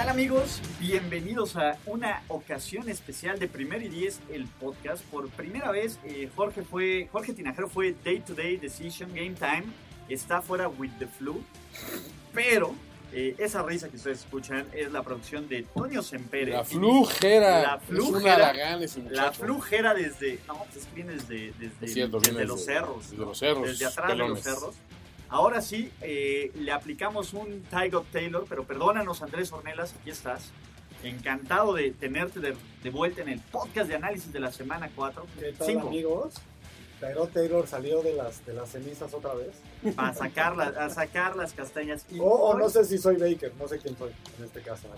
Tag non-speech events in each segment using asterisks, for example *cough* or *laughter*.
¿Qué tal amigos? Bienvenidos a una ocasión especial de Primer y Diez, el podcast. Por primera vez, eh, Jorge fue, Jorge Tinajero fue Day to Day Decision Game Time. Está fuera with the flu, pero eh, esa risa que ustedes escuchan es la producción de Toño Sempere. La flujera. La Es un flujera. halagán ese La flujera desde, no, pues es que viene desde, desde, Es cierto, desde viene los desde- cerros. desde los cerros, Desde atrás de los cerros. Ahora sí, eh, le aplicamos un Tiger Taylor, pero perdónanos Andrés Ornelas, aquí estás. Encantado de tenerte de, de vuelta en el podcast de análisis de la semana 4. ¿Qué tal 5. amigos? Taylor Taylor salió de las, de las cenizas otra vez. Para sacar, la- a sacar las castañas. Y O, no sé si soy Baker, no sé quién soy en este caso.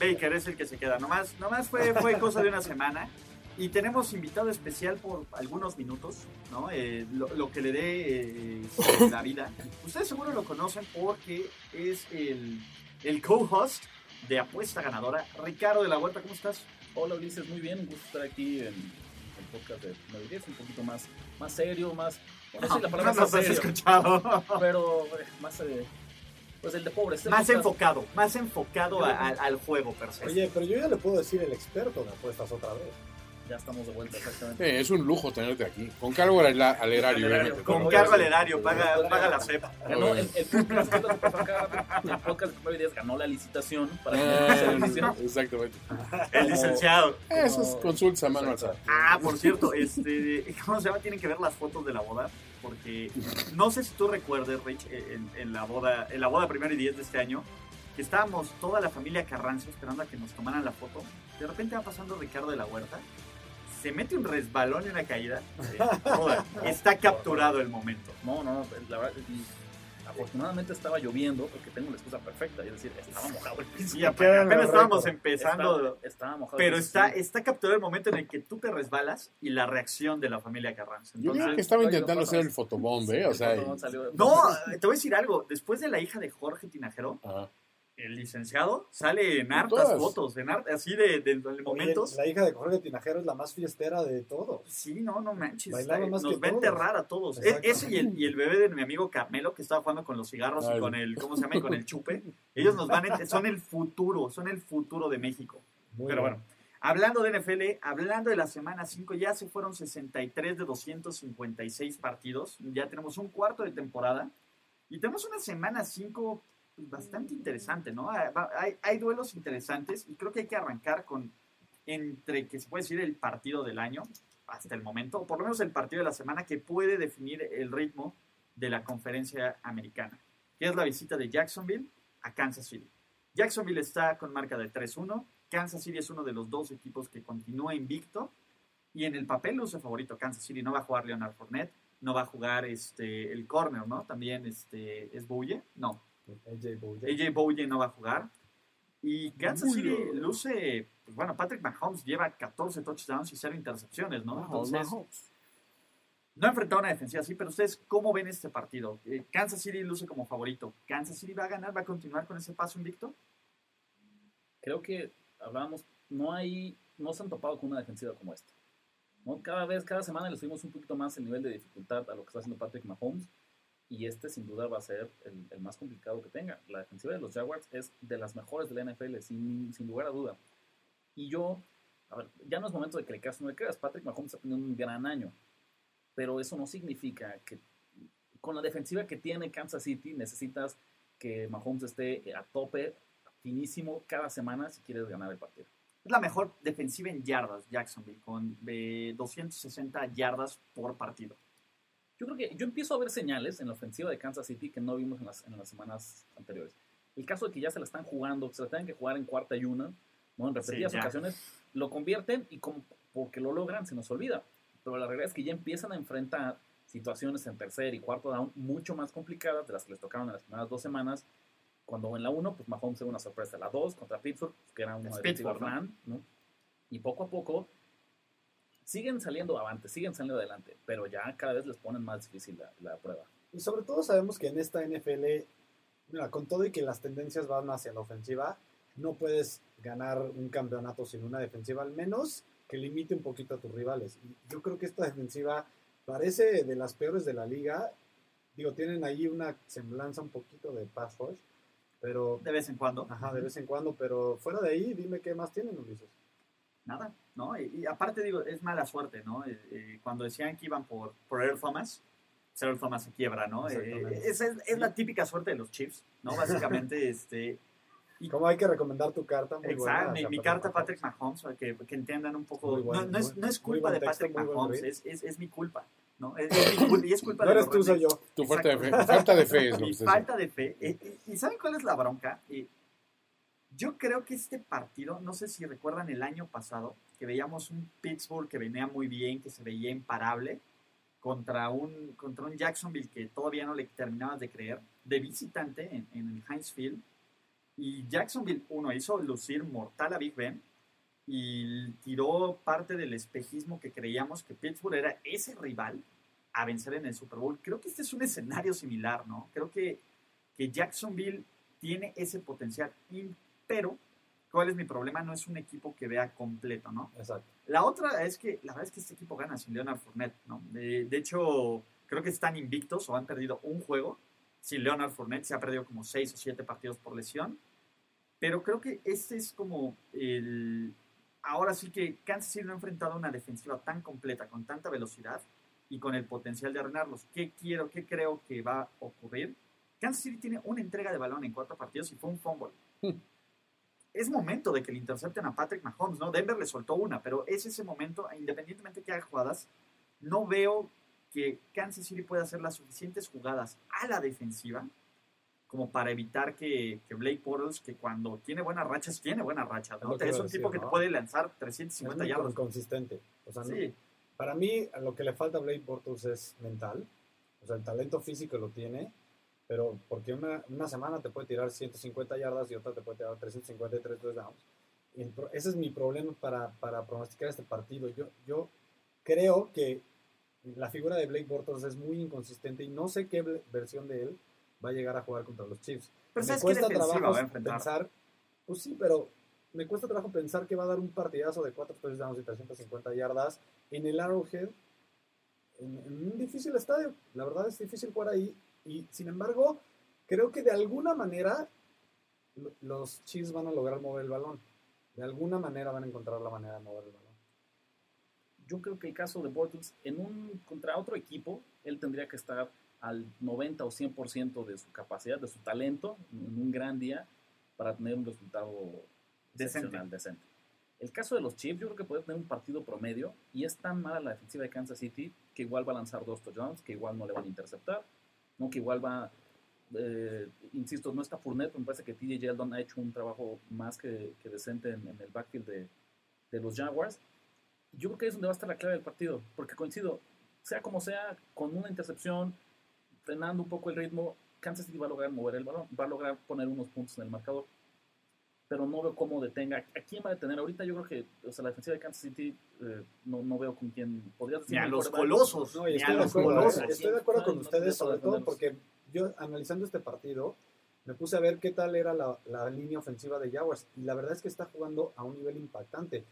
Baker es el que se queda. Nomás, nomás fue, fue cosa de una semana. Y tenemos invitado especial por algunos minutos, ¿no? Eh, lo, lo que le dé eh, la vida. Ustedes seguro lo conocen porque es el, el co-host de Apuesta Ganadora. Ricardo de la Huerta, ¿cómo estás? Hola Ulises, muy bien, un gusto estar aquí en el podcast de 910, un poquito más, más serio, más... No sé si la palabra *laughs* no más nos has serio, escuchado. pero eh, más... eh, pues el de pobres. este más podcast- enfocado, más enfocado a- a- al juego per se. Oye, pero yo ya le puedo decir el experto de apuestas otra vez. Ya estamos de vuelta, exactamente. Sí, es un lujo tenerte aquí. Con cargo al, al erario. Con Oye, cargo al erario, paga, paga la CEP. Ganó el, podcast, podcast de ganó la licitación para que Ah, se exactamente. El licenciado. Eso es consulta a mano alzada. Ah, por cierto, este, ¿cómo se llama? Tienen que ver las fotos de la boda, porque no sé si tú recuerdes, Rich, en, en la boda, en la boda primero y diez de este año, que estábamos toda la familia Carranza esperando a que nos tomaran la foto. De repente va pasando Ricardo de la Huerta, se mete un resbalón y una caída. Eh, joder, está capturado el momento. No, no, la verdad... afortunadamente estaba lloviendo porque tengo la excusa perfecta, es decir, estaba mojado el piso. Y apenas, apenas estábamos Estaba, empezando, estaba mojado. pero está, está capturado el momento en el que tú te resbalas y la reacción de la familia Carranza. Yo creo que estaba intentando hacer el fotobomb, ¿eh? O El sea, fotón salió- No, te voy a decir algo. Después de la hija de Jorge Tinajero, ajá. El licenciado sale en hartas todas. fotos, en har- así de, de- de Oye, momentos. la hija de Jorge Tinajero es la más fiestera de todos. Sí, no, no manches. Bailaba eh, más Nos que va a enterrar a todos. E- ese y el, y el bebé de mi amigo Carmelo que estaba jugando con los cigarros y con el, ¿cómo se llama? Y con el chupe. Ellos nos van a, son el futuro, son el futuro de México. Muy Pero bueno, hablando de NFL, hablando de la semana 5, ya se fueron 63 de 256 partidos. Ya tenemos un cuarto de temporada. Y tenemos una semana 5 pues, bastante interesante, ¿no? Hay, hay- hay duelos interesantes y creo que hay que arrancar con, entre que se puede decir el partido del año hasta el momento, o por lo menos el partido de la semana que puede definir el ritmo de la conferencia americana, que es la visita de Jacksonville a Kansas City. Jacksonville está con marca de 3-1. Kansas City es uno de los dos equipos que continúa invicto. Y en el papel luce favorito Kansas City. No va a jugar Leonard Fournette. No va a jugar este, el corner, ¿no? También este, es Bouye. No, AJ Bouye. AJ no va a jugar. Y Kansas City luce... Pues bueno, Patrick Mahomes lleva 14 touchdowns y 0 intercepciones, ¿no? Entonces, no ha enfrentado una defensiva así, pero ustedes, ¿cómo ven este partido? Eh, Kansas City luce como favorito. ¿Kansas City va a ganar? ¿Va a continuar con ese paso invicto? creo que hablábamos, no hay, no se han topado con una defensiva como esta. ¿no? Cada vez, cada semana le subimos un poquito más el nivel de dificultad a lo que está haciendo Patrick Mahomes y este sin duda va a ser el, más complicado que tenga. La defensiva de los Jaguars es de las mejores de la NFL, sin, sin lugar a duda. Y yo, a ver, ya no es momento de que le creas no le creas, Patrick Mahomes ha tenido un gran año, pero eso no significa que con la defensiva que tiene Kansas City necesitas que Mahomes esté a tope, finísimo cada semana si quieres ganar el partido. Es la mejor defensiva en yardas, Jacksonville, con eh, 260 yardas por partido. Yo creo que yo empiezo a ver señales en la ofensiva de Kansas City que no vimos en las, en las semanas anteriores. El caso de que ya se la están jugando, que se la tengan que jugar en cuarta y una, ¿no? en repetidas Sí, ocasiones, lo convierten y como, porque lo logran se nos olvida. Pero la realidad es que ya empiezan a enfrentar situaciones en tercer y cuarto down mucho más complicadas de las que les tocaron en las primeras dos semanas. Cuando en la 1, pues Mahomes tuvo una sorpresa. La 2 contra Pittsburgh, que era una defensiva ¿no? Y poco a poco siguen saliendo avante, siguen saliendo adelante, pero ya cada vez les ponen más difícil la, la prueba. Y sobre todo sabemos que en esta NFL, mira, con todo y que las tendencias van hacia la ofensiva, no puedes ganar un campeonato sin una defensiva, al menos que limite un poquito a tus rivales. Yo creo que esta defensiva parece de las peores de la liga. Digo, tienen ahí una semblanza un poquito de pass rush, pero... De vez en cuando. Ajá, de vez en cuando, pero fuera de ahí, dime qué más tienen, Ulises. Nada, ¿no? Y, y aparte digo, es mala suerte, ¿no? Eh, eh, cuando decían que iban por, por Earl Thomas, pues Earl Thomas se quiebra, ¿no? Eh, esa es, es la típica suerte de los Chiefs, ¿no? *laughs* Básicamente, este... Y- ¿Cómo hay que recomendar tu carta? Muy buena Exacto, mi, hacia mi carta a Patrick Mahomes, para que, que entiendan un poco. Muy buen- no, no es, no es culpa de Patrick Mahomes, es, es, es mi culpa, ¿no? Es, *laughs* es mi culpa, y es culpa No de eres tú, soy yo. Tu falta de fe, falta de fe es lo que Mi falta de fe. Eh, ¿Y saben cuál es la bronca? Eh, yo creo que este partido, no sé si recuerdan el año pasado, que veíamos un Pittsburgh que venía muy bien, que se veía imparable, contra un, contra un Jacksonville que todavía no le terminabas de creer, de visitante en, en el Heinz Field. Y Jacksonville, uno, hizo lucir mortal a Big Ben y tiró parte del espejismo que creíamos que Pittsburgh era ese rival a vencer en el Super Bowl. Creo que este es un escenario similar, ¿no? Creo que, que Jacksonville tiene ese potencial, pero ¿cuál es mi problema? No es un equipo que vea completo, ¿no? Exacto. La otra es que la verdad es que este equipo gana sin Leonard Fournette, ¿no? De, de hecho, creo que están invictos o han perdido un juego. Sin Leonard Fournette se ha perdido como seis o siete partidos por lesión. Pero creo que este es como el... Ahora sí que Kansas City no ha enfrentado una defensiva tan completa, con tanta velocidad y con el potencial de arruinarlos. ¿Qué quiero, qué creo que va a ocurrir? Kansas City tiene una entrega de balón en cuatro partidos y fue un fumble. *laughs* es momento de que le intercepten a Patrick Mahomes, ¿no? Denver le soltó una, pero es ese momento, independientemente que haga jugadas, no veo que Kansas City pueda hacer las suficientes jugadas a la defensiva como para evitar que, que Blake Bortles, que cuando tiene buenas rachas, tiene buenas rachas, Es ¿no? Es un decir, tipo que ¿no? te puede lanzar Es 350 muy yardas. consistente. O sea, no- Sí, para mí, lo que le falta a Blake Bortles es mental. O sea, el talento físico lo tiene, pero porque una, una semana te puede tirar 150 yardas y otra te puede tirar 353 touchdowns. Ese es mi problema para, para pronosticar este partido. Yo, yo creo que la figura de Blake Bortles es muy inconsistente y no sé qué versión de él va a llegar a jugar contra los Chiefs. pero me ¿sabes qué cuesta trabajo pensar, pues sí, pero me cuesta trabajo pensar que va a dar un partidazo de 4 touchdowns y 350 yardas en el Arrowhead, en, en un difícil estadio. La verdad es difícil jugar ahí y sin embargo, creo que de alguna manera lo- los Chiefs van a lograr mover el balón. De alguna manera van a encontrar la manera de mover el balón. Yo creo que el caso de Bortles, en un, contra otro equipo, él tendría que estar al 90 o 100% de su capacidad, de su talento, en un gran día, para tener un resultado Decente. decente. El caso de los Chiefs, yo creo que puede tener un partido promedio y es tan mala la defensiva de Kansas City que igual va a lanzar dos touchdowns, que igual no le van a interceptar, ¿no? que igual va, eh, insisto, no está Fournette, me parece que TJ Yeldon ha hecho un trabajo más que, que decente en, en el backfield de, de los Jaguars. Yo creo que es donde va a estar la clave del partido, porque coincido, sea como sea, con una intercepción, frenando un poco el ritmo, Kansas City va a lograr mover el balón, va a lograr poner unos puntos en el marcador. Pero no veo cómo detenga. ¿A quién va a detener? Ahorita yo creo que, o sea, la defensiva de Kansas City eh, no, no veo con quién podría Ni a decir los colosos. No, y ni estoy a de los acuerdo, colosos. estoy de acuerdo No, con no ustedes, sobre todo porque yo analizando este partido me puse a ver qué tal era la, la línea ofensiva de Jaguars y la verdad es que está jugando a un nivel impactante.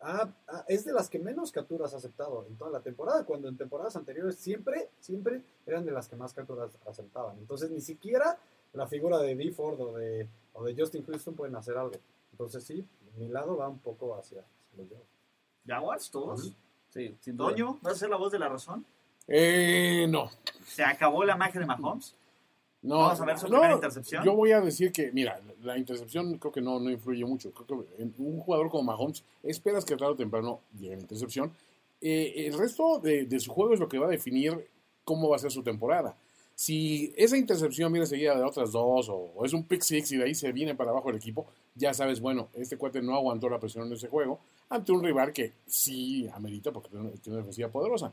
Ah, ah, es de las que menos capturas ha aceptado en toda la temporada, cuando en temporadas anteriores siempre, siempre eran de las que más capturas aceptaban. Entonces ni siquiera la figura de D. Ford o de, o de Justin Houston pueden hacer algo. Entonces sí, mi lado va un poco hacia los Jaguars. Jaguars, todos. Sí, sin duda. Toño, ¿vas a ser la voz de la razón? Eh, no. ¿Se acabó la magia de Mahomes? No, Vamos a ver su no, primera intercepción. Yo voy a decir que, mira, la intercepción creo que no, no influye mucho. Creo que en un jugador como Mahomes, esperas que tarde o temprano llegue la intercepción. Eh, el resto de, de su juego es lo que va a definir cómo va a ser su temporada. Si esa intercepción viene seguida de otras dos o, o es un pick six y de ahí se viene para abajo el equipo, ya sabes, bueno, este cuate no aguantó la presión en ese juego ante un rival que sí amerita porque tiene una- tiene una defensiva poderosa.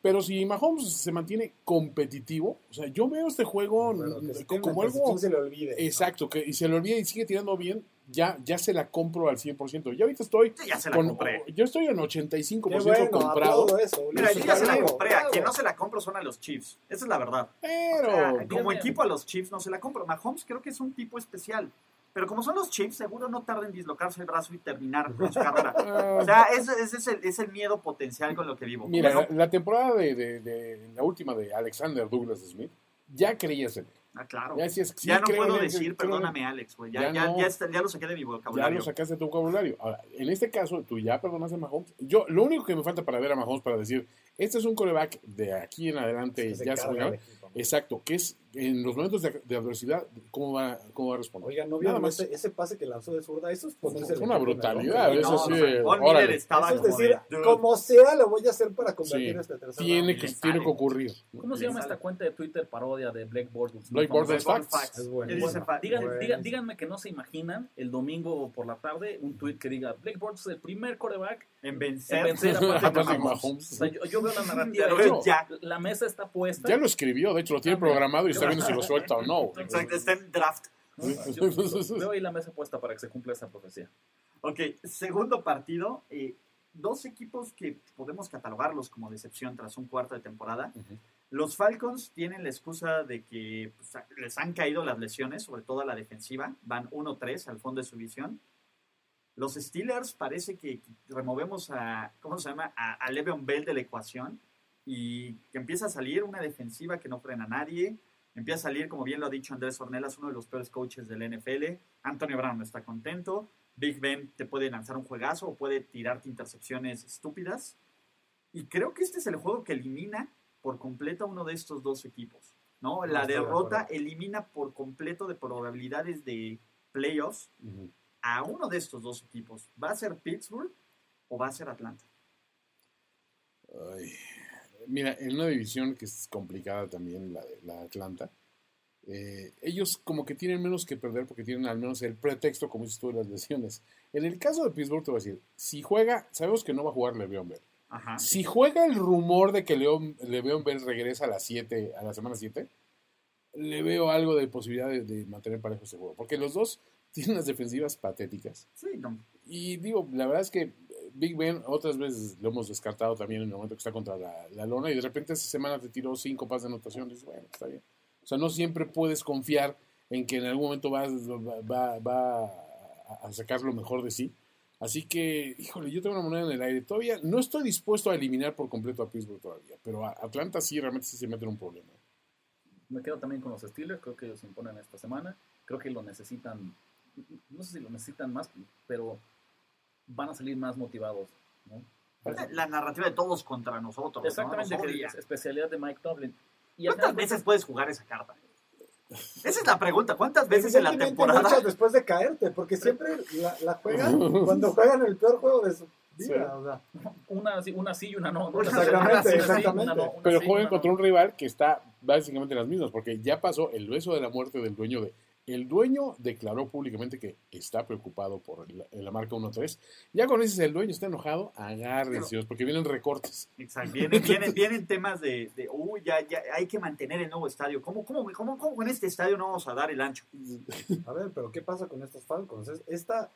Pero si Mahomes se mantiene competitivo, o sea, yo veo este juego Bueno, como algo se le olvide. ¿no? exacto, que y se le olvida y sigue tirando bien, ya, ya se la compro al 100%. Ya ahorita estoy Sí, ya se la con, compré. yo estoy en 85% Qué bueno, comprado. aplaudo eso, Mira, yo ya se la compré. A quien no se la compro son a los Chiefs. Esa es la verdad. Pero como equipo a los Chiefs no se la compro. Mahomes creo que es un tipo especial. Pero como son los Chiefs, seguro no tarda en dislocarse el brazo y terminar con su carrera. *laughs* O sea, ese, ese es, el, es el miedo potencial con lo que vivo. Mira, Bueno, la, la temporada de, de- de- la última de Alexander Douglas Smith, ya creías en él. Ah, claro. Ya, ya no puedo decir, perdóname, Alex, güey. Ya, Ya ya, no. ya, está- ya lo saqué de mi Ya vocabulario. lo sacaste de tu vocabulario. Ahora, en este caso, tú ya perdonaste a Mahomes. Yo, lo único que me falta para ver a Mahomes para decir, este es un coreback de aquí en adelante, Que se ya se equipo. Exacto, que es en los momentos de, de adversidad, ¿cómo va, cómo va a responder? Oiga, ¿no Nada vieron más. ese, ese pase que lanzó de zurda? Eso es ponerse una el brutalidad, hombro. eso No, sí, estaba Eso es como decir, de, como sea, lo voy a hacer para convertir Sí. este tercer Tiene que, tiene que ocurrir. ¿Cómo se llama esta cuenta de Twitter parodia de Black Bortles? Black Bortles famosa. Facts. Es bueno. ¿Qué dice Bueno. Bueno. digan- díganme que no se imaginan el domingo por la tarde un tweet que diga Blake Bortles es el primer coreback En vencer. en vencer a *laughs* Patrick Mahomes. Mahomes. O sea, yo, yo veo la *laughs* narrativa. La mesa está puesta. Ya lo escribió, de hecho lo tiene programado y está viendo si lo suelta o no. *laughs* Exacto, está en draft. ¿no? Yo- yo veo ahí la mesa puesta para que se cumpla esa profecía. Ok, segundo partido. eh, dos equipos que podemos catalogarlos como decepción tras un cuarto de temporada. Ujú. Los Falcons tienen la excusa de que pues, les han caído las lesiones, sobre todo a la defensiva. Van 1-3 al fondo de su visión. Los Steelers parece que removemos a, ¿cómo se llama? A, a Le'Veon Bell de la ecuación y que empieza a salir una defensiva que no frena a nadie. Empieza a salir, como bien lo ha dicho Andrés Ornelas, uno de los peores coaches del NFL. Antonio Brown no está contento. Big Ben te puede lanzar un juegazo o puede tirarte intercepciones estúpidas. Y creo que este es el juego que elimina por completo a uno de estos dos equipos. ¿no? La derrota elimina por completo de probabilidades de playoffs a uno de estos dos equipos. ¿Va a ser Pittsburgh o va a ser Atlanta? Ay, Mira, en una división que es complicada también, la de la Atlanta, eh, ellos como que tienen menos que perder porque tienen al menos el pretexto, como dices tú, de las lesiones. En el caso de Pittsburgh, te voy a decir, si juega, sabemos que no va a jugar Le'Veon Bell. Ajá. Si juega el rumor de que Leon, Le'Veon Bell regresa a las 7, a la semana 7, le veo algo de posibilidad de, de mantener parejo ese juego. Porque los dos tienen unas defensivas patéticas. Sí, no. Y digo, la verdad es que Big Ben otras veces lo hemos descartado también en el momento que está contra la, lona y de repente esta semana te tiró cinco pases de anotación. Dices, bueno, está bien. O sea, no siempre puedes confiar en que en algún momento va, va- va a sacar lo mejor de sí. Así que, híjole, yo tengo una moneda en el aire. Todavía no estoy dispuesto a eliminar por completo a Pittsburgh todavía, pero a Atlanta sí realmente sí se mete en un problema. Me quedo también con los Steelers, creo que ellos se imponen esta semana. Creo que lo necesitan, no sé si lo necesitan más, pero van a salir más motivados. ¿no? La narrativa de todos contra nosotros. ¿no? Exactamente, que es especialidad de Mike Tomlin. Y ¿Cuántas veces puedes jugar esa carta? Esa es la pregunta. ¿Cuántas veces en la temporada? muchas después de caerte, porque siempre la, la juegan *laughs* cuando juegan el peor juego de su vida. Sí. o sea. una, sí, una sí y una no. ¿no? Exactamente, Una sí, una sí, exactamente. una no, una Pero una contra no. un rival que está básicamente en las mismas, porque ya pasó el beso de la muerte del dueño de. El dueño declaró públicamente que está preocupado por la, la marca 1-3. Ya con ese el dueño está enojado, agárrense, Dios, porque vienen recortes. Exacto. Vienen, vienen, vienen temas de, de uy, ya, ya hay que mantener el nuevo estadio. ¿Cómo, cómo, cómo, cómo en este estadio no vamos a dar el ancho? A ver, pero ¿qué pasa con estos Falcons? Es- Esta,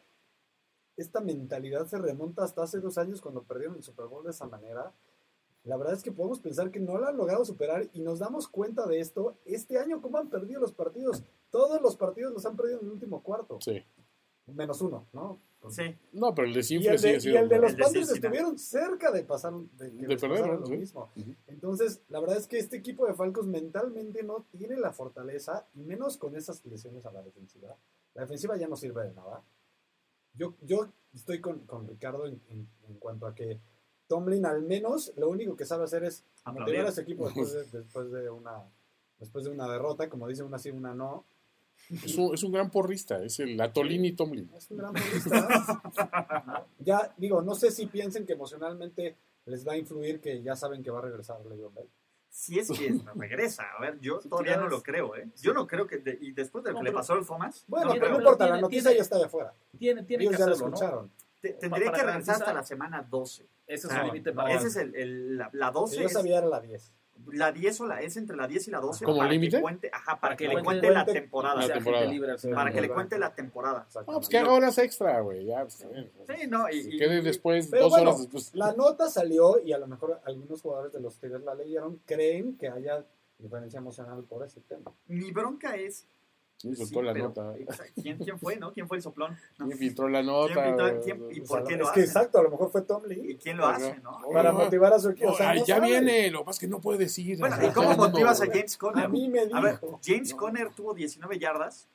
esta mentalidad se remonta hasta hace dos años cuando perdieron el Super Bowl de esa manera. La verdad es que podemos pensar que no lo han logrado superar y nos damos cuenta de esto este año, cómo han perdido los partidos. Todos los partidos los han perdido en el último cuarto, Sí. menos uno, ¿no? Sí. No, pero el Y desinfle el sigue de, y el de los de Panthers estuvieron cerca de pasar de, De lo Sí. mismo. Entonces, la verdad es que este equipo de Falcons mentalmente no tiene la fortaleza, y menos con esas lesiones a la defensiva. La defensiva ya no sirve de nada. Yo, yo estoy con, con Ricardo en, en- en cuanto a que Tomlin al menos lo único que sabe hacer es Aplaudir. motivar a ese equipo después de, *laughs* después de una después de una derrota, como dice una sí, una no. Es un, es un gran porrista, es el Atolini Tomlin. Es un gran futbolista. *laughs* ya, digo, no sé si piensen que emocionalmente les va a influir que ya saben que va a regresar Le'Veon Bell. Si es que regresa. A ver, yo todavía no lo creo, ¿eh? Yo no creo que. de- y después de lo No, que le pasó al Thomas, Bueno, no pero no importa, la noticia tiene- ya está allá afuera. Tiene, tiene Ellos que ya lo hacerlo, ¿no? escucharon. Te- tendría para que regresar hasta la semana 12. Ese es el límite para Ese es el, el- la, la 12. Que yo sabía era la 10. La 10 o la es entre la 10 y la 12 ¿Como para límite? que cuente, ajá, para que le cuente- la temporada. La libre. Para que le cuente la temporada. No, pues Exactamente. que haga horas extra, güey. Ya, pues, eh, Sí, no, y, y- quede después, Pero dos bueno, horas después. La nota salió y a lo mejor algunos jugadores de los Tigres la leyeron, creen que haya diferencia emocional por ese tema. mi bronca es Sí, soltó la pero- nota. *laughs* ¿quién, quién fue, no? ¿Quién fue el soplón? No. ¿Quién filtró la nota? ¿Quién filtró- quién- y O por sea, qué es lo que hacen? exacto, a lo mejor fue Tom ¿Y Lee quién lo hace, no? para motivar a su equipo. O sea, Ay, no ya sabe. viene, lo que pasa es que no puede decir. Bueno, ¿y cómo motivas a James Conner? A mí me A ver, dijo. James No. Conner tuvo 19 yardas.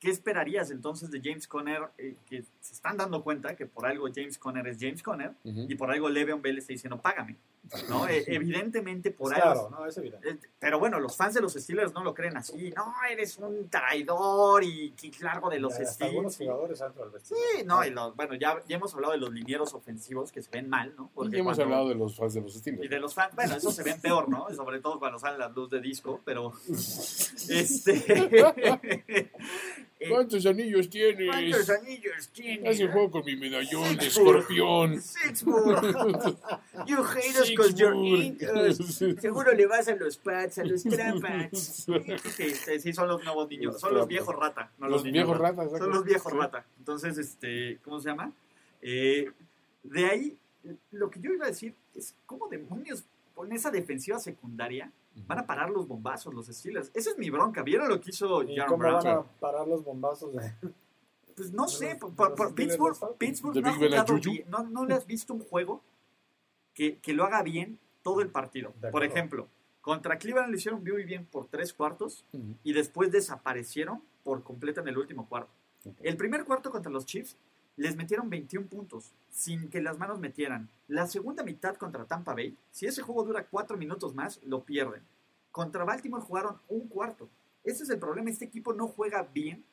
¿Qué esperarías entonces de James Conner? eh, que se están dando cuenta que por algo James Conner es James Conner y por algo Le'Veon Bell está diciendo, págame. ¿No? Eh, evidentemente por algo... claro, no, es evidente. Eh, Pero bueno, los fans de los Steelers no lo creen así. No, eres un traidor y largo de los Ya, algunos Steelers. jugadores. Sí, no, y los- bueno, ya, ya hemos hablado de los linieros ofensivos que se ven mal, ¿no? Y Porque ya hemos cuando- hablado de los fans de los y estilos. de los fans, bueno, eso se ven peor, ¿no? Sobre todo cuando sale la luz de disco, pero. *laughs* Este. *laughs* ¿Cuántos anillos tienes? ¿Cuántos anillos tienes? Hace juego con mi medallón de escorpión. Sixburg. *laughs* You hate us because you're. *laughs* Seguro le vas a los Pats, a los *laughs* Trampas. Sí, sí, sí, son los nuevos niños. Los Son los viejos rata. No Los niños viejos rata. Son los viejos Sí. rata. Entonces, este, ¿cómo se llama? Eh, de ahí, lo que yo iba a decir es, ¿cómo demonios con esa defensiva secundaria van a parar los bombazos los Steelers? Esa es mi bronca. ¿Vieron lo que hizo ¿Y Jaron cómo Brown? van a parar los bombazos? de- Pues no de sé, los- por, los Pittsburgh, los? Pittsburgh no, ha jugado bien. no, no le has visto un juego que, que lo haga bien todo el partido. Por ejemplo, contra Cleveland lo hicieron muy bien por tres cuartos y después desaparecieron por completo en el último cuarto. El primer cuarto contra los Chiefs les metieron 21 puntos sin que las manos metieran. La segunda mitad contra Tampa Bay, si ese juego dura cuatro minutos más, lo pierden. Contra Baltimore jugaron un cuarto. Ese es el problema. Este equipo no juega bien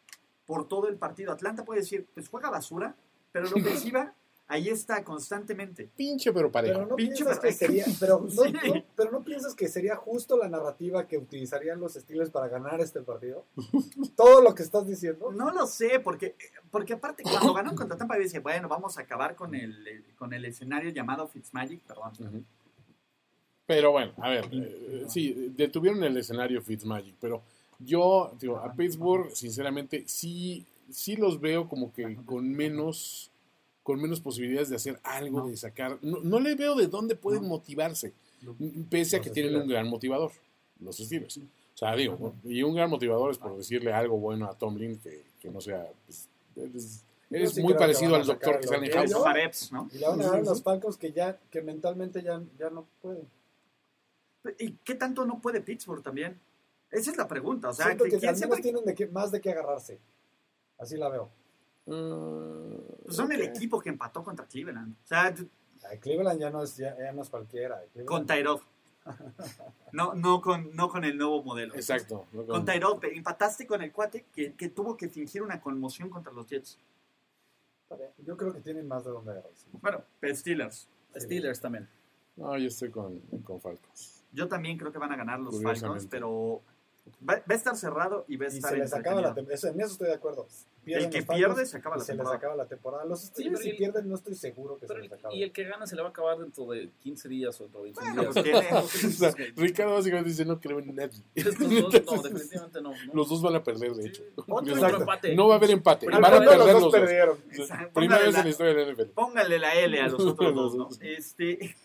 por todo el partido. Atlanta puede decir, pues juega basura, pero la *laughs* ofensiva ahí está constantemente. Pinche pero parejo. Pero no Pinche piensas que sería, pero *laughs* no, Sí. no- pero no piensas que sería justo la narrativa que utilizarían los Steelers para ganar este partido. *laughs* Todo lo que estás diciendo. No lo sé, porque, porque aparte cuando ganaron contra Tampa Bay, dice, bueno, vamos a acabar con el, con el escenario llamado Fitzmagic, perdón. Pero bueno, a ver, eh, sí, detuvieron el escenario Fitzmagic, pero yo, digo, a Pittsburgh, sinceramente, sí, sí los veo como que con menos, con menos posibilidades de hacer algo, No. de sacar. No, no le veo de dónde pueden No. motivarse, No. pese a Los que tienen un gran motivador, los Steelers. O sea, digo, y un gran motivador es por decirle algo bueno a Tomlin que, que no sea. pues, eres eres sí muy parecido al doctor que sale en House. Y le van a dar los sí. Falcons que ya que mentalmente ya, ya no pueden. ¿Y qué tanto no puede Pittsburgh también? Esa es la pregunta. O sea, Siento que, que ¿quién al menos siempre- tienen de qué, más de qué agarrarse. Así la veo. Mm, pues son el equipo que empató contra Cleveland. O sea, Ay, Cleveland ya no es, ya, ya no es cualquiera. Cleveland- con Tyrod. *laughs* No, no, con, no con el nuevo modelo. Exacto. ¿no? Con Tyrod. pero Empataste con el cuate que, que tuvo que fingir una conmoción contra los Jets. Yo creo que tienen más de dónde agarrarse. Bueno, pero Steelers. Steelers también. No, yo estoy con, con Falcons. Yo también creo que van a ganar los. Falcons, pero va, va a estar cerrado y va a Y estar se les acaba la temporada. En eso estoy de acuerdo. Pierden El que los pierde se acaba y la se les temporada. acaba la temporada. Los Steelers pero si el- pierden no estoy seguro que se les acabe. y el que gana se le va a acabar dentro de 15 días o dentro de 21 Bueno, días. pues *laughs* tiene- O sea, Ricardo básicamente dice no creo en nadie. *laughs* Estos dos, no, definitivamente no. no. Los dos van a perder, de hecho. Otro empate. No va a haber empate. Van a perder los los dos dos. perdieron. Primera vez la- en la historia de la NFL. Póngale la L a los *laughs* otros dos, ¿no? Este,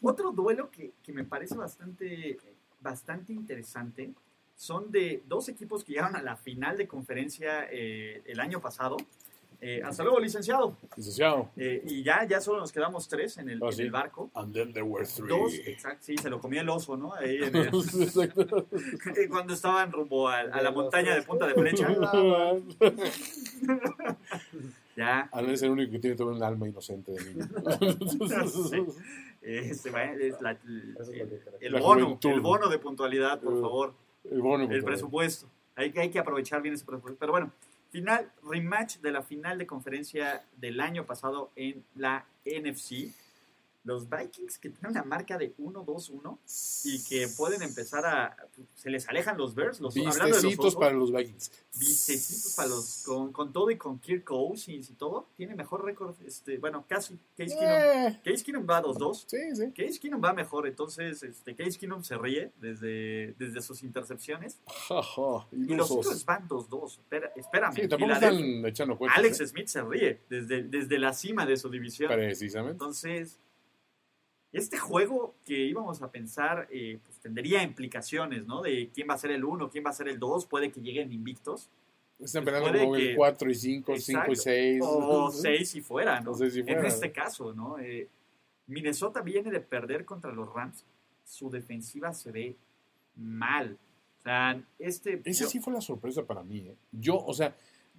otro duelo que, que me parece bastante, bastante interesante son de dos equipos que llegaron a la final de conferencia eh, el año pasado. Eh, hasta luego, licenciado. Licenciado. Eh, y ya, ya solo nos quedamos tres en el, Oh, en sí. el barco. And then there were three. Dos, exacto, sí, se lo comió el oso, ¿no? Ahí en *laughs* el- Exacto. *laughs* cuando estaban rumbo a, a la montaña de Punta de. Flecha. *laughs* Ya, Al es el único que tiene todo un alma inocente de niño. este, es la- el, bono, el bono de puntualidad, por Uh, favor. El bono, presupuesto. Hay, que- hay que aprovechar bien ese presupuesto. Pero bueno, final, rematch de la final de conferencia del año pasado en la NFC. Los Vikings que tienen una marca de 1-2-1 y que pueden empezar a. Se les alejan los Bears. Los, hablando de los osos, para los Vikings. Vistecitos para los. Con, con todo y con Kirk Cousins y todo. Tiene mejor récord. Este, bueno, casi. Case Keenum. Eh, Case Keenum va 2-2. sí, sí. Case Keenum va mejor. Entonces, este, Case Keenum se ríe desde, desde sus intercepciones. Ja, ja, Y los. Eagles van 2-2. Espera, espérame. Sí, tampoco están echando cuentas. Alex ¿eh? Smith se ríe desde, desde la cima de su división. Precisamente. Entonces, este juego que íbamos a pensar, eh, pues tendría implicaciones, ¿no? De quién va a ser el 1, quién va a ser el 2, puede que lleguen invictos, Están peleando como el que- 4 y 5, 5 y Exacto. 6. o *laughs* 6 si fuera, ¿no? O seis si En fuera. este caso, ¿no? Eh, Minnesota viene de perder contra los Rams, su defensiva se ve mal. O sea, este... Esa yo- sí fue la sorpresa para mí. ¿eh? Yo, o sea,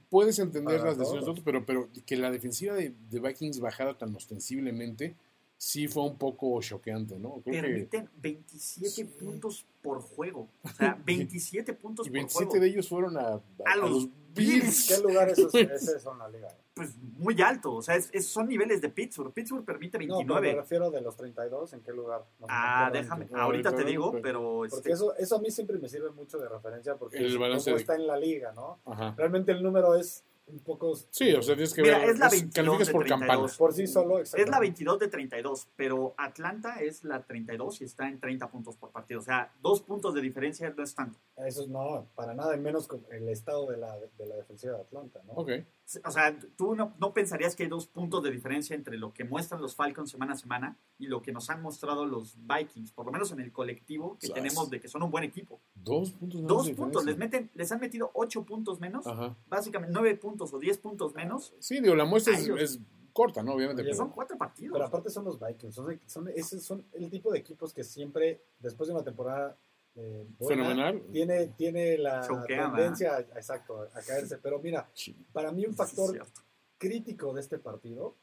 puedes entender las decisiones de otros, pero, pero que la defensiva de, de Vikings bajara tan ostensiblemente, sí fue un poco choqueante, ¿no? Creo que. permiten 27 Sí. puntos por juego. O sea, *laughs* 27 puntos Y por 27 juego. de ellos fueron a, a, A los Bills. ¿Qué lugar es ese, son la liga? Pues muy alto. O sea, es- es- son niveles de Pittsburgh. Pittsburgh permite No, pero 29. me refiero de los 32, ¿en qué lugar? No, ah, no, no, déjame. no, no, ahorita te digo, no, pero. Porque este, eso, eso a mí siempre me sirve mucho de referencia porque El es balance de- está en la liga, ¿no? Ajá. Realmente el número es un poco... Sí, o sea, tienes que Mira, ver. es la es- 22 calificas de por 32. campana. Por sí solo, es la exactamente. 22 de 32, pero Atlanta es la 32 y está en 30 puntos por partido. O sea, dos puntos de diferencia no es tanto. Eso no, para nada, menos con el estado de la, de la defensiva de Atlanta, ¿no? Ok. O sea, tú no, no pensarías que hay dos puntos de diferencia entre lo que muestran los Falcons semana a semana y lo que nos han mostrado los Vikings, por lo menos en el colectivo que tenemos de que son un buen equipo. Dos puntos. Dos de puntos, les, diferencia. meten, les han metido ocho puntos menos, Ajá. básicamente nueve puntos o diez puntos menos, Sí, digo, la muestra es, corta, ¿no? Obviamente. Oye, son cuatro partidos. Pero aparte son los Vikings, son, son, son el tipo de equipos que siempre, después de una temporada eh, buena, fenomenal. tiene, tiene la Choquea, tendencia, a- exacto, a caerse. Pero mira, para mí un factor crítico de este partido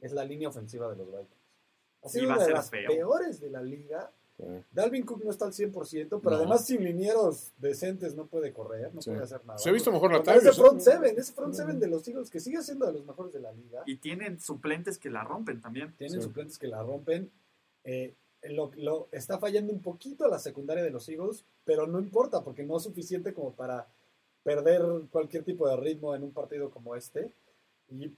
es la línea ofensiva de los Vikings. Ha Sí, sido va a una de las feo. peores de la liga. Sí. Dalvin Cook no está al 100%, pero No. además sin linieros decentes no puede correr, no Sí. puede hacer nada. Se ha visto mejor la Porque ese tarde. front seven, ese front seven de los Eagles que sigue siendo de los mejores de la liga. Y tienen suplentes que la rompen también. Tienen Sí. suplentes que la rompen. Eh, lo, lo- está fallando un poquito la secundaria de los Eagles, pero no importa porque no es suficiente como para perder cualquier tipo de ritmo en un partido como este. Y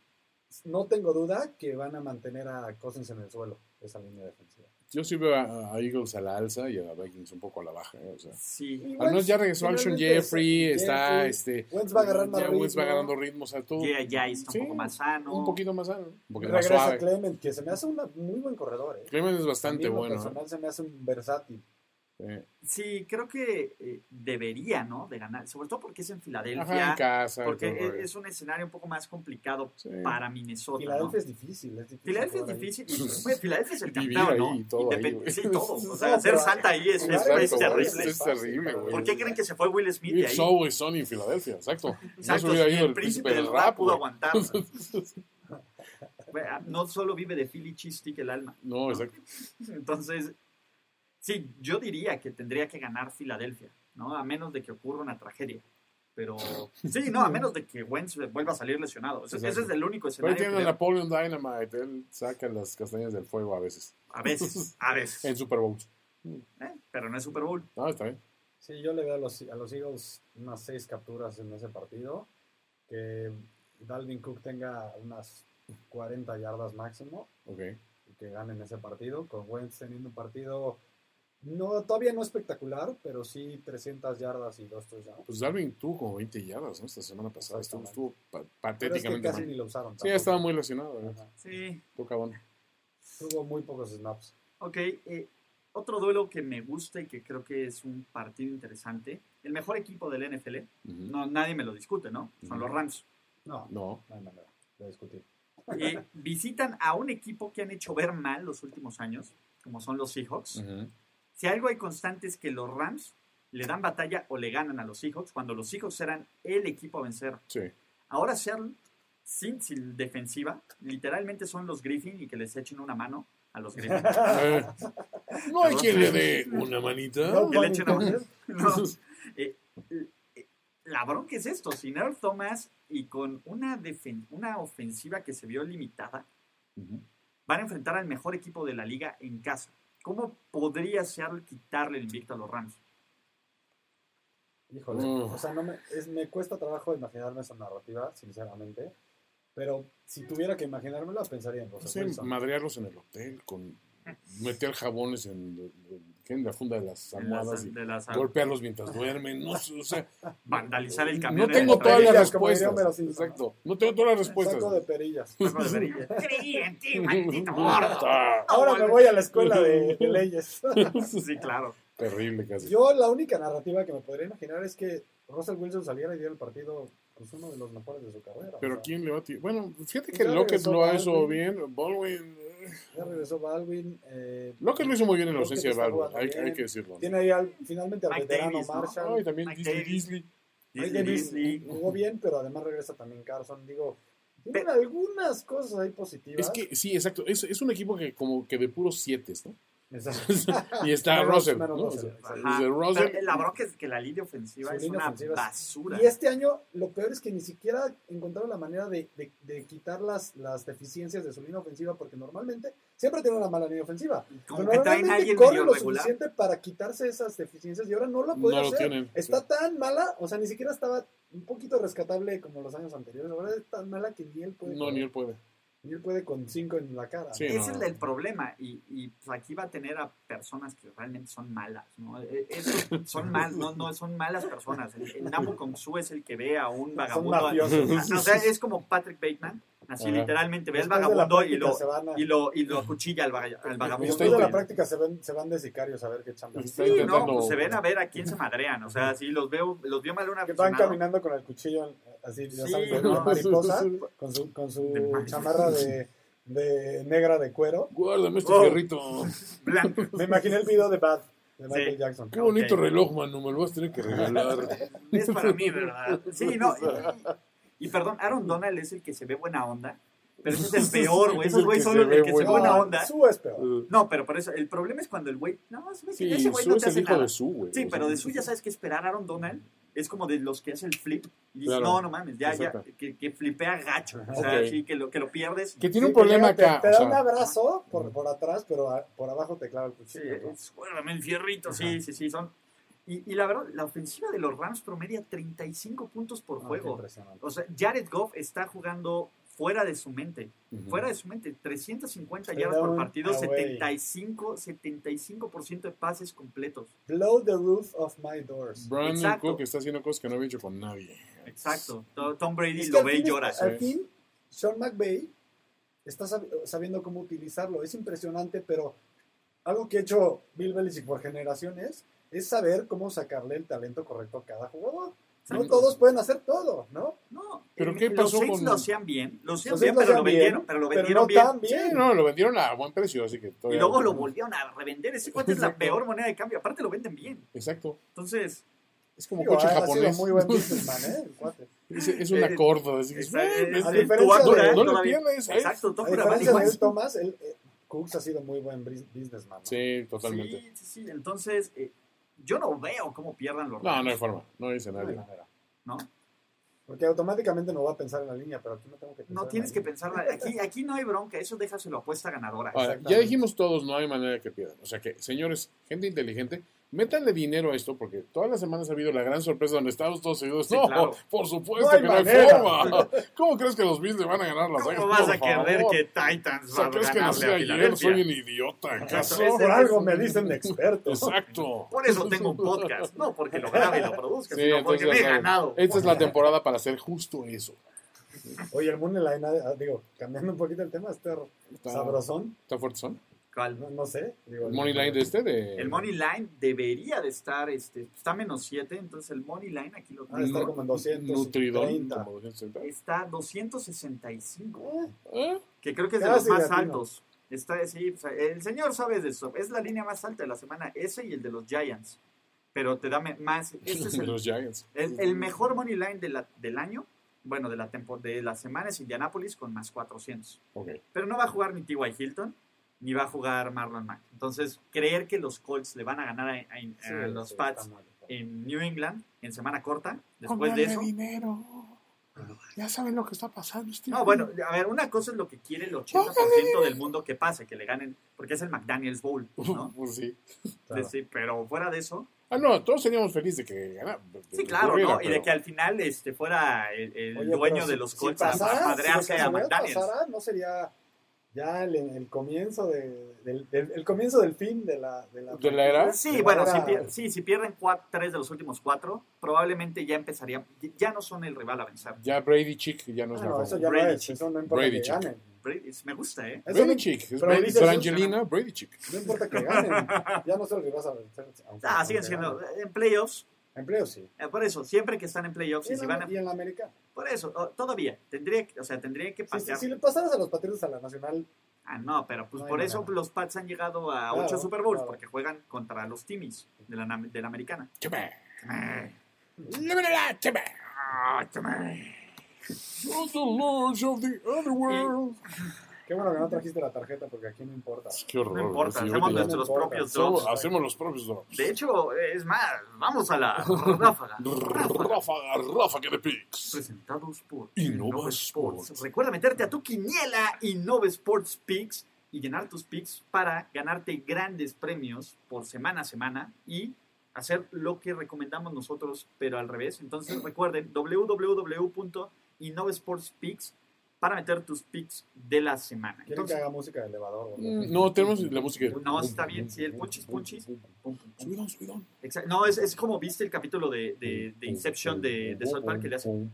no tengo duda que van a mantener a Cousins en el suelo, esa línea defensiva. Yo sí veo a, a Eagles a la alza y a Vikings un poco a la baja. ¿eh? O sea, Sí. Al menos Wentz, ya regresó Alshon Jeffrey, está Jeffrey, este. Wentz va a agarrar más ya Wentz va ritmo. agarrando ritmos a todo. Ya, ya está un Sí, poco más sano. Un poquito más sano, un poquito más Regresa suave. Clement, que se me hace un muy buen corredor. ¿eh? Clemens es bastante bueno. ¿eh? personal se me hace un versátil. Eh, Sí, creo que eh, debería, ¿no? De ganar, sobre todo porque es en Ajá, en Filadelfia. casa. porque todo, es, es un escenario un poco más complicado Sí. para Minnesota. Filadelfia ¿no? es difícil, es difícil. Filadelfia es difícil. *laughs* Filadelfia es el campeón, ¿no? todo ahí, güey. sí, todo. O *laughs* sea, hacer pero- santa ahí es, es, Exacto, es güey, terrible. Es terrible, güey. ¿Por qué creen que se fue Will Smith de It's ahí? always sunny en Filadelfia, exacto. No se Exacto, hubiera ni ido el el príncipe del rap pudo aguantar. *laughs* Ah, No solo vive de Philly Cheesesteak el alma. No, exacto. Entonces, sí, yo diría que tendría que ganar Filadelfia, ¿no? A menos de que ocurra una tragedia. Pero, *laughs* sí, no, a menos de que Wentz vuelva a salir lesionado. Ese, ese es el único Pero escenario. a que veo. Napoleon Dynamite. Él saca las castañas del fuego a veces. A veces, *laughs* a veces. En Super Bowls. ¿eh? Pero no es Super Bowl. Ah, está bien. Sí, yo le veo a los, a los Eagles unas seis capturas en ese partido. Que Dalvin Cook tenga unas 40 yardas máximo Ok. y que ganen ese partido. Con Wentz teniendo un partido no todavía no espectacular, pero sí 300 yardas y dos touchdowns. Pues Darwin tuvo como 20 yardas, ¿no? Esta semana pasada. Estuvo, estuvo pa- Pero es que patéticamente casi mal. ni lo usaron. Sí, estaba muy lesionado. Ajá. Sí, Tuvo cabrón. Tuvo muy pocos snaps. ok. eh, otro duelo que me gusta y que creo que es un partido interesante. El mejor equipo del NFL, no, nadie me lo discute, ¿no? Son los Rams. No, No. no hay manera de discutir. Eh, *laughs* visitan a un equipo que han hecho ver mal los últimos años, como son los Seahawks. Ujú. Si algo hay constante es que los Rams le dan batalla o le ganan a los Seahawks cuando los Seahawks eran el equipo a vencer. Sí. Ahora Seattle, sin, sin defensiva, literalmente son los Griffin y que les echen una mano a los Griffin. *laughs* *laughs* Eh, no hay quien le dé una manita. No, que le echen una. *laughs* No. Eh, eh, la bronca es esto, sin Earl Thomas y con una, defen- una ofensiva que se vio limitada, van a enfrentar al mejor equipo de la liga en casa. ¿Cómo podría Seattle quitarle el invicto a los Rams? Híjole, Mm. o sea, no me, es, me cuesta trabajo imaginarme esa narrativa, sinceramente. Pero si tuviera que imaginármela, pensaría en Russell Sí, madrearlos en el hotel, con meter jabones en, en la funda de las De las- almohadas y de las- golpearlos mientras duermen. No, sé, o sea, vandalizar el no camión. tengo en el todas las Perillas, respuestas. Exacto. No tengo todas las respuestas. Saco de perillas. Saco de verilla. *laughs* Creí en ti, maldito. Ah, Ahora me voy a la escuela de, de leyes. *laughs* Sí, claro. terrible casi. Yo la única narrativa que me podría imaginar es que Russell Wilson saliera y diera el partido pues uno de los mejores de su carrera. Pero o sea, ¿quién le va a tirar? Bueno, fíjate que Lockett lo ha hecho bien. Baldwin. Ya regresó Baldwin. Eh, Lockett lo hizo muy bien en la ausencia de Baldwin. Hay, que decirlo. tiene ahí al, finalmente al Mike veterano Davis, ¿no? Marshall. Ay, también Mike Disney Davis. Disney. Disney, jugó bien, pero además regresa también Carson. Digo, tienen algunas cosas ahí positivas. Es que sí, exacto. Es, es un equipo que como que de puros siete, ¿no? Y está Russell. La bronca es que la línea ofensiva es línea una ofensiva es- basura. Y este año lo peor es que ni siquiera encontraron la manera de, de- de quitar las, las deficiencias de su línea ofensiva, porque normalmente siempre tiene una mala línea ofensiva. Como Pero que normalmente alguien corre medio lo regular. suficiente para quitarse esas deficiencias y ahora no lo No puede lo hacer. tienen. Está tan mala, o sea, ni siquiera estaba un poquito rescatable como los años anteriores. Ahora es tan mala que ni él puede. No, ni él puede. Él puede con cinco en la cara. Sí. Ese no. es el problema. Y, y, pues, aquí va a tener a personas que realmente son malas. ¿no? Eh, eso- *laughs* son mal, no, no, son malas personas. El, el Namu Kong Su es el que ve a un vagabundo. *laughs* o sea, es como Patrick Bateman. Así Ajá. literalmente ve al vagabundo y lo, a- y lo, y lo acuchilla al, vaga- al vagabundo. Después de la práctica se, ven, se van de sicarios a ver qué chamba. Sí, no, intentando- pues se ven a ver a quién se madrean. O sea, sí, los veo, los vio mal un Que van caminando con el cuchillo así, ya Sí, sabes, de no. mariposa, *laughs* con su, con su De chamarra de, de negra de cuero. Guárdame este Oh. fierrito. Blanco. *laughs* Me imaginé el video de Bad de Michael Sí. Jackson. Qué bonito Ok. reloj, mano. Me lo vas a tener que regalar. Es para mí, ¿verdad? Sí, no. Y, perdón, Aaron Donald es el que se ve buena onda. Pero ese es *laughs* el peor, güey. Es Esos el güeyes que son se ve de que se buena onda. Su es peor. No, pero por eso, el problema es cuando el güey. No, ese güey- Sí, ese güey no es te el hace nada. de Su, güey. Sí, pero sea, de su ya sabes que esperar Aaron Donald es como de los que hace el flip. Y dices, Claro. no, no mames, ya, ya, que, que flipea gacho. O sea, sí, que lo, que lo pierdes. Que tiene Sí, un problema te, acá. Te, o da sea, un abrazo por, por atrás, pero a- por abajo te clava el Sí, cuchillo. ¿no? es- el fierrito, sí, sí, sí, son. Y, y la verdad, la ofensiva de los Rams promedia 35 puntos por Ah, juego. impresionante. O sea, Jared Goff está jugando fuera de su mente. Fuera de su mente, 350 Pero yardas por partido, away. 75, 75% de pases completos. Blow the roof of my doors. Brandon Exacto. Cook está haciendo cosas que no había hecho con nadie. Exacto. To- Tom Brady Es que lo ve y llora. Al fin, Sean McVay está sab- sabiendo cómo utilizarlo. Es impresionante, pero algo que ha hecho Bill Belichick por generaciones es saber cómo sacarle el talento correcto a cada jugador. No todos pueden hacer todo, ¿no? No, ¿Pero eh, qué los pasó Saints con- lo hacían bien, lo hacían Los bien, pero lo hacían bien, vendieron, pero lo pero vendieron no bien. tan Sí, bien. no, lo vendieron a buen precio, así que Y luego lo volvieron a revender. Ese cuate es la peor moneda de cambio. Aparte lo venden bien. Exacto. Entonces, Es como Digo, coche japonés. muy buen businessman, ¿eh? El cuate. *laughs* es, es una Eh, corda. Así que, es- a es- diferencia Tuacura, de- no le todavía- pierdes, ¿eh? Exacto, A diferencia de él, eh, Cooks ha sido muy buen businessman. ¿no? Sí, totalmente. Sí, sí, sí. Entonces, eh, yo no veo cómo pierdan los No, no hay Rams, forma. No hay No hay escenario. manera. ¿no? Porque automáticamente no va a pensar en la línea, pero aquí no tengo que pensar. No en tienes la que línea. pensar. Aquí, aquí no hay bronca. Eso déjaselo apuesta ganadora. Ahora, ya dijimos todos, no hay manera que pierdan. O sea que, señores, gente inteligente, métanle dinero a esto, porque todas las semanas ha habido la gran sorpresa donde estamos todos seguidos. Sí, no, claro. por supuesto No que no hay manera. forma. ¿Cómo crees que los Bills le van a ganar las ¿Cómo Águilas? vas Por a querer que Titans va a ¿crees que nací ayer? Soy un idiota, ¿acaso? Por algo me dicen experto. Exacto. Por eso tengo un podcast. No porque lo grabe y lo produzca, Sí, sino porque entonces me he ganado. Esta es la temporada para hacer justo eso. Oye, el Line, ah, digo, cambiando un poquito el tema, este Está, sabrosón, está fuerte son. ¿Cuál? no, no sé. Digo, El money line de este de... El money line debería de estar, este, está menos 7, entonces el money line aquí lo Ha de estar tengo. como en 230. Nutridón. como 260. Está 265, Eh, que creo que es de los más latino. altos. Está, sí, o sea, el señor sabe de eso. Es la línea más alta de la semana, ese y el de los Giants. Pero te da más. *laughs* Este es de el, los Giants. el, el mejor money line de la- del año, bueno, de la, tempo, de la semana es Indianapolis con más 400. Ok. Pero no va a jugar ni T.Y. Hilton, ni va a jugar Marlon Mack. Entonces, creer que los Colts le van a ganar a, a- a sí, los sí, Pats en New England en semana corta, después de eso, dinero. Ya saben lo que está pasando, Steve. No, bueno, a ver, una cosa es lo que quiere el 80% del mundo que pase, que le ganen, porque es el McDaniels Bowl, *laughs* ¿no? Pues sí. Claro. Sí, pero fuera de eso, Ah, no, todos seríamos felices de que ganara. sí, claro, ¿no? Y de que al final este fuera el, el Oye, dueño de si- los si Colts a- pasara, a si padrearse a McDaniels. pasara, no sería ya el, el comienzo de, del, del- el comienzo del fin de la de la, ¿De la era? Sí, de la bueno, si, pier- sí, si pierden tres de los últimos cuatro, probablemente ya empezaría, ya no son el rival a vencer. Ya Brady Chick ya no es Ah, no, eso ya Brady Chick. eso no importa Brady que Chick. ganen. Brady, me gusta, ¿eh? Brady no- Chick. Es Brady, dices Angelina, Brady Chick. No importa que ganen, ya no se los vas a vencer. Ah, siguen siendo en playoffs. Empleo sí. eh, por eso, siempre que están en playoffs Y y en, si van a, y en la América. Por eso, todavía tendría, que- o sea, tendría que Si, si, pasear. si le pasaras a los Patriotas a la Nacional, Ah, no, pero pues No por eso manera. los Pats han llegado a Claro, ocho Super Bowls claro. porque juegan contra los Timmys de la, de la americana. Chame. Eh, Límela, chame. ah, chame. The lords of the underworld. Qué bueno que no trajiste la tarjeta porque aquí no importa. Qué horror. No importa, sí, hacemos nuestros no propios Somos- drops. hacemos los propios drops. De hecho, es más, vamos a la *laughs* ráfaga. Ráfaga, ráfaga de picks. Presentados por Innova Innova Sports. Sports. Recuerda meterte a tu quiniela Innova Sports Picks y llenar tus picks para ganarte grandes premios por semana a semana y hacer lo que recomendamos nosotros, pero al revés. Entonces recuerden www.innovasportspicks para meter tus picks de la semana. ¿Quieren que Entonces, haga música de elevador? Mm, qué? No, tenemos la música. No, está bien, sí, el punchis, punchis. Subidón, subidón. Exacto. No, es, es como viste el capítulo de, de, de Inception de, de South Park que le hace. Oh.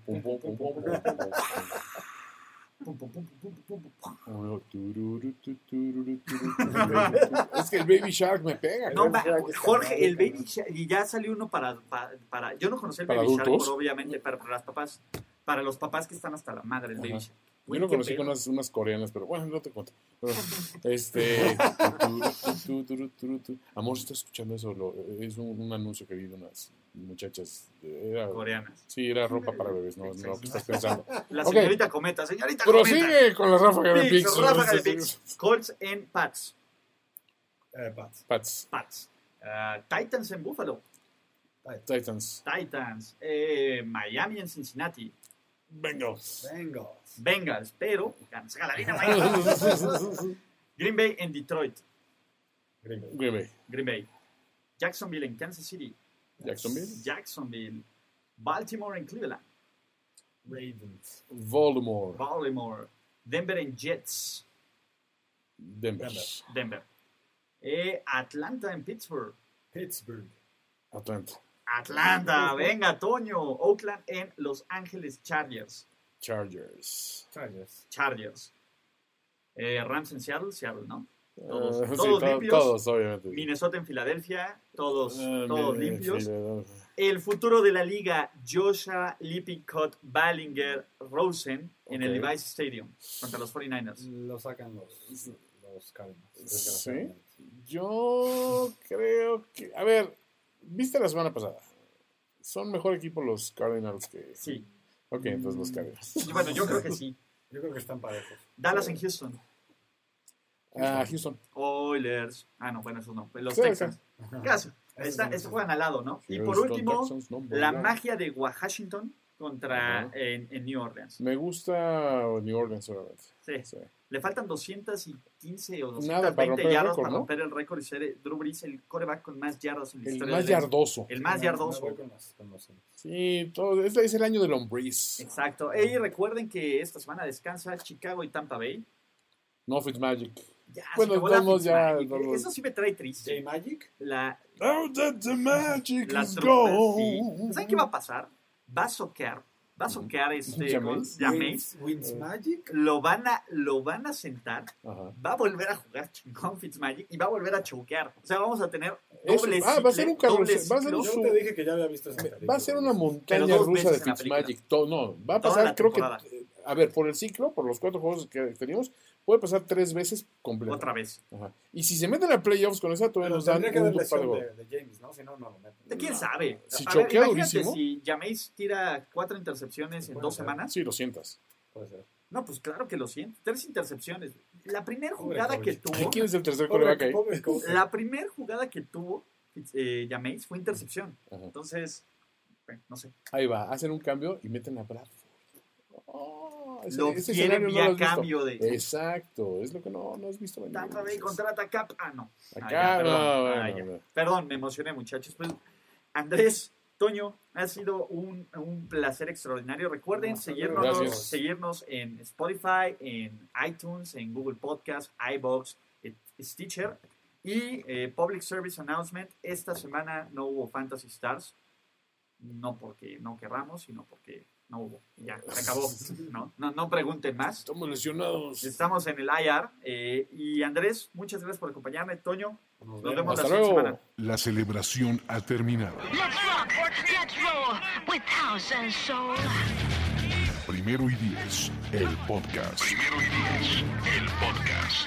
Es que el Baby Shark me pega. No, güey. ma- Jorge, el Baby Shark, y ya salió uno para, para, para- yo no conocí el ¿Para Baby Shark, pero obviamente para, para las papás, para los papás que están hasta la madre del Baby. Shark. Yo lo qué conocí con unas, unas coreanas, pero bueno, no te cuento. Pero, este. tu, tu, tu, tu, tu. Amor, si estás escuchando eso, lo- es un, un anuncio que vi de unas muchachas. Era, coreanas. sí, era ropa para bebés, no, no, ¿qué estás pensando? *laughs* La señorita Cometa, señorita Cometa. Prosigue con la ráfaga de Pix. ráfaga de picks. Colts en Pats. Eh, Pats. Pats, Pats. Ah, Titans en Buffalo. Titans, Titans. Eh, Miami en Cincinnati. Bengals. Venga. Bengals, pero la línea. *laughs* Green Bay en Detroit. Green Bay, Green Bay. Jacksonville en Kansas City. Jacksonville, Jacksonville. Baltimore en Cleveland. Ravens. Baltimore, Baltimore. Denver en Jets. Denver, Denver. Eh, Atlanta en Pittsburgh. Pittsburgh. Atlanta, Atlanta, venga, Toño. Oakland en Los Ángeles Chargers. Chargers. Chargers. Chargers. Eh, Rams en Seattle, Seattle, ¿no? Eh, Todos- todos to- limpios. Todos, obviamente. Minnesota en Filadelfia, todos, Eh, todos mi- limpios. Filadelfia. El futuro de la liga, Joshua Lippincott Ballinger Rosen en el. Levi's Stadium contra los 49ers. Lo sacan los, los Cardinals. ¿Sí? Yo creo que. A ver, viste la semana pasada. Son mejor equipo los Cardinals que. Sí. Ok, entonces los Cardinals. Y bueno, yo creo que sí. Yo creo que están parejos. Dallas en Houston. Ah, Houston. Oilers. Ah, no, bueno, eso no. Los Sí, Texans. Casi. Eso Está, sí. está- juegan al lado, ¿no? Y por último, Texans, la magia de Washington contra en, en New Orleans. Me gusta New Orleans, obviamente. Sí. Sí. Le faltan 215 o Nada, para 220 romper el yardas para ¿no? romper el récord y ser Drew Brees el coreback con más yardas en la El historia. más de yardoso. El más yardoso. voy con los- con los Saints. Sí, todo, es, es el año del Lombris. Exacto. Y recuerden que esta semana descansa Chicago y Tampa Bay. No Fitzmagic. Ya, Bueno, se acabó de la todos modos, ya, lo- Eso sí me trae triste. J-Magic. La, Oh, that the magic la is trupa, gone. sí. ¿Saben qué va a pasar? Va a soquear. Va a soquear este. Jameis. Wins Magic. Lo van a, lo van a sentar. Ajá. Va a volver a jugar chingón Fitzmagic y va a volver a choquear. O sea, vamos a tener Eso- doble ah, va a ser un carrusel, va a ser un Yo su- te dije que ya había visto esa película. Va a ser una montaña rusa de Fitzmagic. No, va a pasar, creo que. eh, A ver, por el ciclo, por los cuatro juegos que teníamos, puede pasar tres veces completo. Otra vez. Ajá. Y si se meten a playoffs con esa, todavía Pero nos dan que un par de James, ¿no? Si no, no lo meten. ¿Quién sabe? Si A ver, choquea imagínate durísimo. Si Jameis tira cuatro intercepciones en dos ser. semanas. Sí, lo sientas. Puede ser. No, pues claro que lo siento. Tres intercepciones. La primera Pobre jugada que tuvo. ¿Quién es el tercer Pobre, coreback ahí? pobre coach. La primera jugada que tuvo eh, Jameis fue intercepción. Ajá. Entonces, bueno, no sé. Ahí va, hacen un cambio y meten a Bradford. Oh, ese- Lo ese quieren escenario no vía lo has visto. cambio de- Exacto, es lo que no, no has visto venir. Tampa Bay contrata Cap. Ah, no. Ah, Acá, ya, perdón. no, Ah, ya. Perdón, me emocioné, muchachos. Pues, Andrés, Toño, ha sido un, un placer extraordinario. Recuerden seguirnos, seguirnos en Spotify, en iTunes, en Google Podcast, iBox, Stitcher y eh, Public Service Announcement. Esta semana no hubo Fantasy Stars. No porque no querramos, sino porque no hubo. Ya, se acabó. No, no, no pregunten más. Estamos lesionados. Estamos en el IR. eh, y Andrés, muchas gracias por acompañarme. Toño, nos vemos Hasta la luego. semana. La celebración ha terminado. Let's rock, let's roll with house and soul. Primero y diez, el podcast. Primero y diez, el podcast.